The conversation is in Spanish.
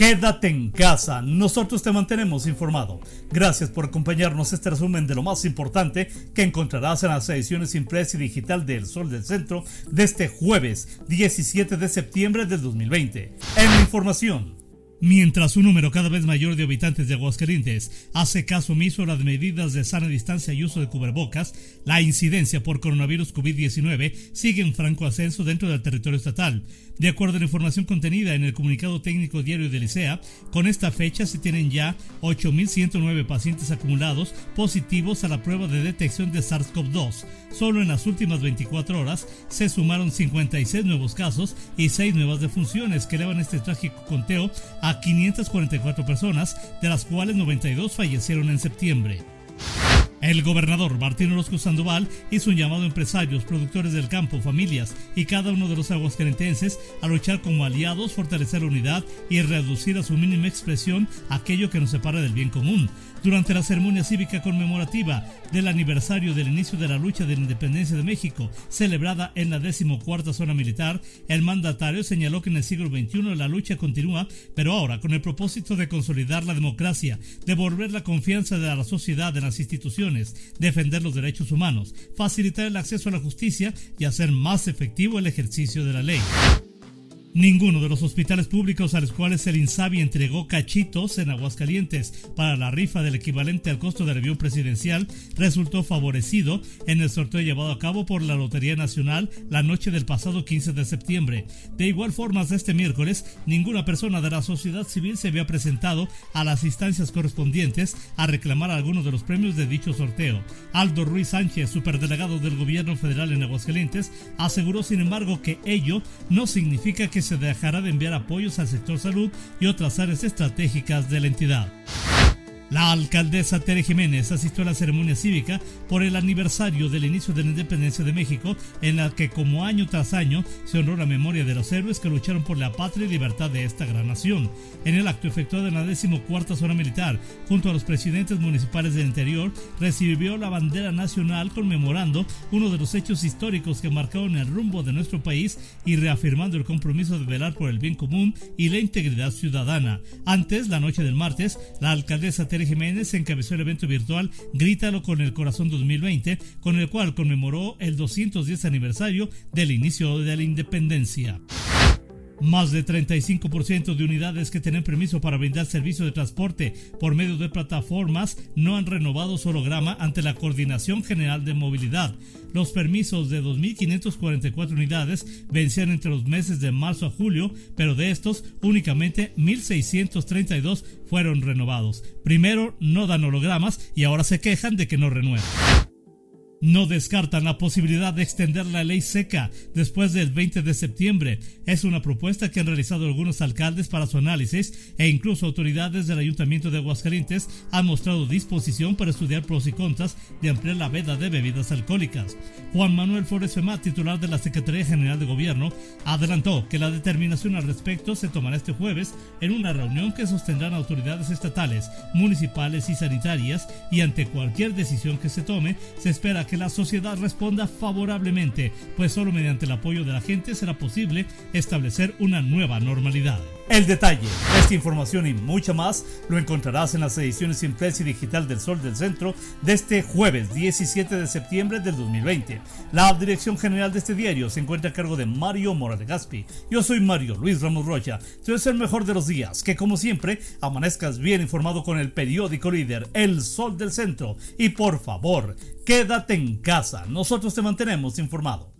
Quédate en casa, nosotros te mantenemos informado. Gracias por acompañarnos este resumen de lo más importante que encontrarás en las ediciones impresa y digital del Sol del Centro de este jueves 17 de septiembre del 2020. En la información. Mientras un número cada vez mayor de habitantes de Aguascalientes hace caso omiso a las medidas de sana distancia y uso de cubrebocas, la incidencia por coronavirus COVID-19 sigue en franco ascenso dentro del territorio estatal. De acuerdo a la información contenida en el comunicado técnico diario de Licea, con esta fecha se tienen ya 8.109 pacientes acumulados positivos a la prueba de detección de SARS-CoV-2. Solo en las últimas 24 horas se sumaron 56 nuevos casos y 6 nuevas defunciones que elevan este trágico conteo a 544 personas, de las cuales 92 fallecieron en septiembre. El gobernador Martín Orozco Sandoval hizo un llamado a empresarios, productores del campo, familias y cada uno de los aguascalentenses a luchar como aliados, fortalecer la unidad y reducir a su mínima expresión aquello que nos separa del bien común. Durante la ceremonia cívica conmemorativa del aniversario del inicio de la lucha de la independencia de México, celebrada en la decimocuarta zona militar, el mandatario señaló que en el siglo XXI la lucha continúa, pero ahora con el propósito de consolidar la democracia, devolver la confianza de la sociedad en las instituciones, defender los derechos humanos, facilitar el acceso a la justicia y hacer más efectivo el ejercicio de la ley. Ninguno de los hospitales públicos a los cuales el INSABI entregó cachitos en Aguascalientes para la rifa del equivalente al costo del avión presidencial resultó favorecido en el sorteo llevado a cabo por la Lotería Nacional la noche del pasado 15 de septiembre. De igual forma, este miércoles, ninguna persona de la sociedad civil se había presentado a las instancias correspondientes a reclamar algunos de los premios de dicho sorteo. Aldo Ruiz Sánchez, superdelegado del gobierno federal en Aguascalientes, aseguró sin embargo que ello no significa que se dejará de enviar apoyos al sector salud y otras áreas estratégicas de la entidad. La alcaldesa Tere Jiménez asistió a la ceremonia cívica por el aniversario del inicio de la independencia de México, en la que como año tras año se honró la memoria de los héroes que lucharon por la patria y libertad de esta gran nación. En el acto efectuado en la decimocuarta zona militar, junto a los presidentes municipales del interior, recibió la bandera nacional conmemorando uno de los hechos históricos que marcaron el rumbo de nuestro país y reafirmando el compromiso de velar por el bien común y la integridad ciudadana. Antes, la noche del martes, la alcaldesa Tere Jiménez encabezó el evento virtual Grítalo con el Corazón 2020, con el cual conmemoró el 210 aniversario del inicio de la independencia. Más de 35% de unidades que tienen permiso para brindar servicio de transporte por medio de plataformas no han renovado su holograma ante la Coordinación General de Movilidad. Los permisos de 2.544 unidades vencían entre los meses de marzo a julio, pero de estos únicamente 1.632 fueron renovados. Primero no dan hologramas y ahora se quejan de que no renuevan no descartan la posibilidad de extender la ley seca después del 20 de septiembre. Es una propuesta que han realizado algunos alcaldes para su análisis e incluso autoridades del Ayuntamiento de Aguascalientes han mostrado disposición para estudiar pros y contras de ampliar la veda de bebidas alcohólicas. Juan Manuel Flores Fema, titular de la Secretaría General de Gobierno, adelantó que la determinación al respecto se tomará este jueves en una reunión que sostendrán autoridades estatales, municipales y sanitarias y ante cualquier decisión que se tome se espera que la sociedad responda favorablemente, pues solo mediante el apoyo de la gente será posible establecer una nueva normalidad. El detalle, esta información y mucha más lo encontrarás en las ediciones impresa y digital del Sol del Centro de este jueves 17 de septiembre del 2020. La dirección general de este diario se encuentra a cargo de Mario Morales Gaspi. Yo soy Mario Luis Ramos Rocha. Eres el mejor de los días. Que como siempre amanezcas bien informado con el periódico líder El Sol del Centro. Y por favor, quédate en casa. Nosotros te mantenemos informado.